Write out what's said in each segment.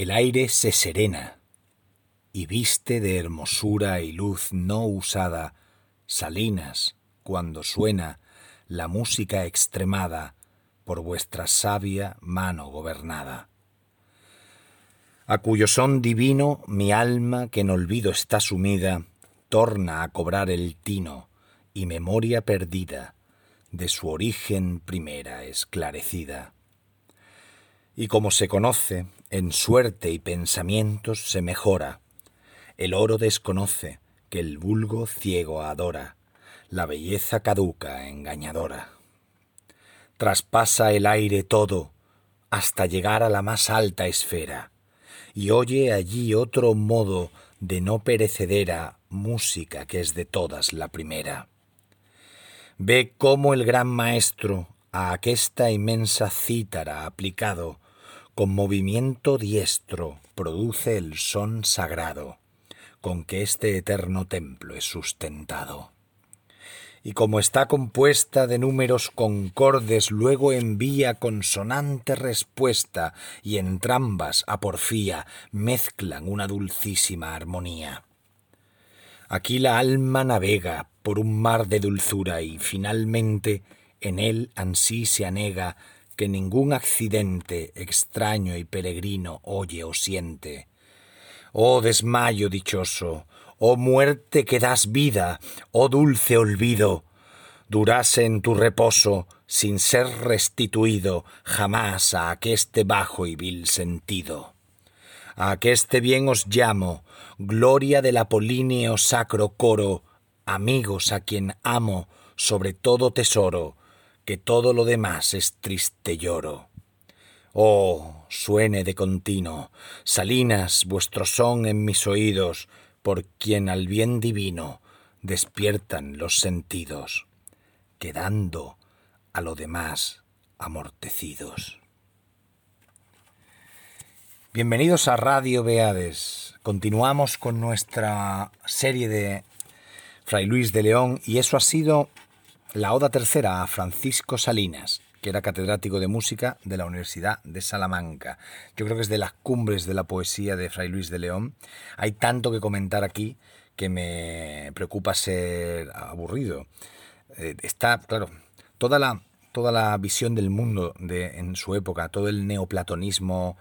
El aire se serena y viste de hermosura y luz no usada salinas cuando suena la música extremada por vuestra sabia mano gobernada. A cuyo son divino mi alma que en olvido está sumida, torna a cobrar el tino y memoria perdida de su origen primera esclarecida. Y como se conoce, en suerte y pensamientos se mejora. El oro desconoce que el vulgo ciego adora, la belleza caduca engañadora. Traspasa el aire todo hasta llegar a la más alta esfera, y oye allí otro modo de no perecedera música que es de todas la primera. Ve cómo el gran maestro a aquesta inmensa cítara aplicado, con movimiento diestro, produce el son sagrado, con que este eterno templo es sustentado. Y como está compuesta de números concordes, luego envía consonante respuesta, y entrambas, a porfía, mezclan una dulcísima armonía. Aquí la alma navega por un mar de dulzura y finalmente en él ansí se anega que ningún accidente extraño y peregrino oye o siente. Oh desmayo dichoso, oh muerte que das vida, oh dulce olvido, durase en tu reposo sin ser restituido jamás a aqueste bajo y vil sentido. A aqueste bien os llamo, gloria del apolíneo sacro coro, amigos a quien amo sobre todo tesoro, que todo lo demás es triste lloro. Oh, suene de continuo, salinas vuestro son en mis oídos, por quien al bien divino despiertan los sentidos, quedando a lo demás amortecidos. Bienvenidos a Radio Beades. Continuamos con nuestra serie de Fray Luis de León y eso ha sido la Oda Tercera a Francisco Salinas, que era catedrático de música de la Universidad de Salamanca. Yo creo que es de las cumbres de la poesía de Fray Luis de León. Hay tanto que comentar aquí que me preocupa ser aburrido. Eh, está, claro, toda la, toda la visión del mundo de, en su época, todo el neoplatonismo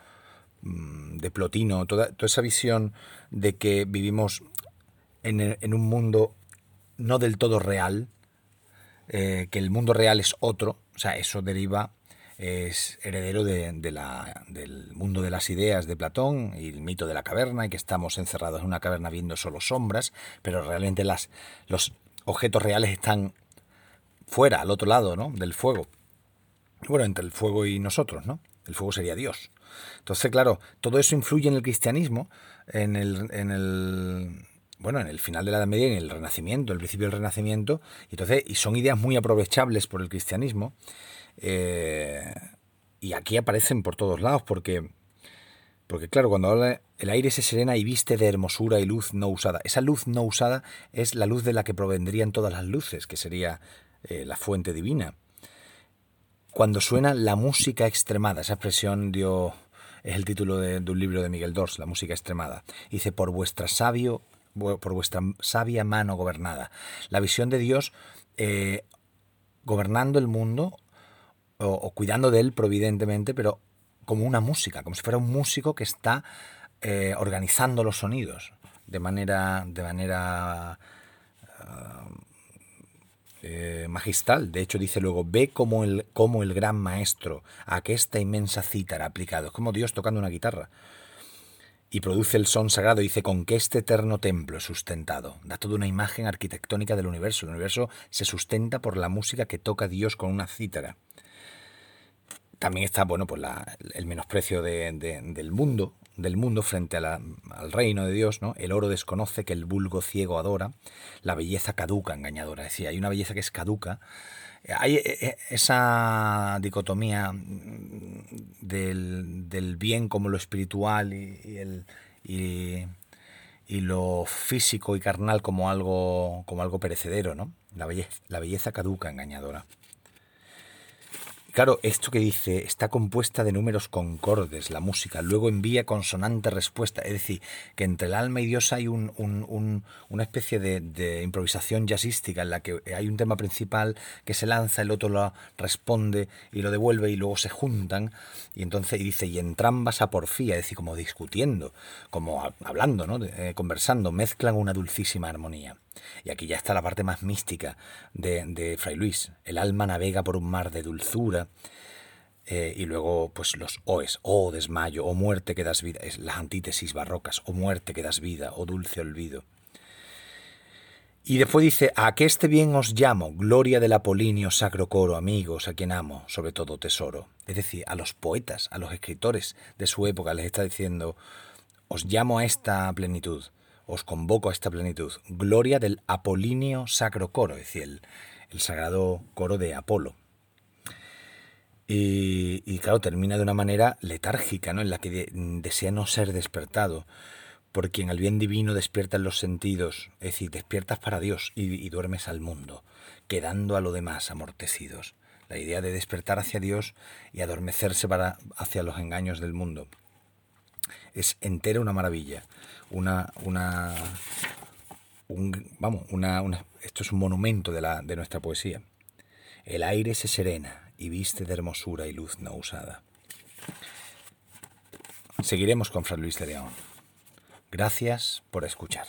mm, de Plotino, toda, toda esa visión de que vivimos en, en un mundo no del todo real, eh, que el mundo real es otro, o sea, eso deriva, es heredero de, la, del mundo de las ideas de Platón y el mito de la caverna, y que estamos encerrados en una caverna viendo solo sombras, pero realmente las, los objetos reales están fuera, al otro lado, ¿no? Del fuego. Bueno, entre el fuego y nosotros, ¿no? El fuego sería Dios. Entonces, claro, todo eso influye en el cristianismo, en el, en el bueno, en el final de la Edad Media en el Renacimiento, el principio del Renacimiento, y, entonces, y son ideas muy aprovechables por el cristianismo, eh, y aquí aparecen por todos lados, porque, porque claro, cuando habla el aire se serena y viste de hermosura y luz no usada, esa luz no usada es la luz de la que provendrían todas las luces, que sería eh, la fuente divina. Cuando suena la música extremada, esa expresión dio, es el título de, un libro de Miguel Dors, La música extremada. Dice, por vuestra sabio por vuestra sabia mano gobernada. La visión de Dios eh, gobernando el mundo o, cuidando de él providentemente, pero como una música, como si fuera un músico que está eh, organizando los sonidos de manera, de manera eh, magistral. De hecho, dice luego, ve como el, como el gran maestro a que esta inmensa cítara aplicado. Es como Dios tocando una guitarra y produce el son sagrado. Dice, con que este eterno templo es sustentado. Da toda una imagen arquitectónica del universo. El universo se sustenta por la música que toca Dios con una cítara. También está, bueno, pues el menosprecio del mundo, del mundo frente al reino de Dios, ¿no? El oro desconoce que el vulgo ciego adora, la belleza caduca, engañadora. Es decir, hay una belleza que es caduca, hay eh, eh, esa dicotomía del, bien como lo espiritual y, el, y, lo físico y carnal como algo, como algo perecedero, ¿no? La belleza, la belleza caduca, engañadora. Claro, esto que dice está compuesta de números concordes, la música, luego envía consonante respuesta, es decir, que entre el alma y Dios hay un, una especie de, improvisación jazzística en la que hay un tema principal que se lanza, el otro lo responde y lo devuelve y luego se juntan y entonces dice, y entrambas a porfía, es decir, como discutiendo, como hablando, ¿no? Eh, conversando, mezclan una dulcísima armonía. Y aquí ya está la parte más mística de, de Fray Luis. El alma navega por un mar de dulzura. Eh, y luego, pues los oes, oh desmayo, o muerte que das vida, es las antítesis barrocas, o muerte que das vida, o dulce olvido. Y después dice, a que este bien os llamo, gloria del Apolinio, sacro coro, amigos, a quien amo, sobre todo tesoro. Es decir, a los poetas, a los escritores de su época les está diciendo, os llamo a esta plenitud os convoco a esta plenitud. Gloria del Apolinio Sacro Coro, es decir, el, sagrado coro de Apolo. Y, claro, termina de una manera letárgica, ¿no? en la que desea no ser despertado, por quien al bien divino despiertan los sentidos, es decir, despiertas para Dios y, y duermes al mundo, quedando a lo demás amortecidos. La idea de despertar hacia Dios y adormecerse para, hacia los engaños del mundo. Es entera una maravilla una, una, vamos, una, esto es un monumento de, la, de nuestra poesía. El aire se serena y viste de hermosura y luz no usada. Seguiremos con Fray Luis de León. Gracias por escuchar.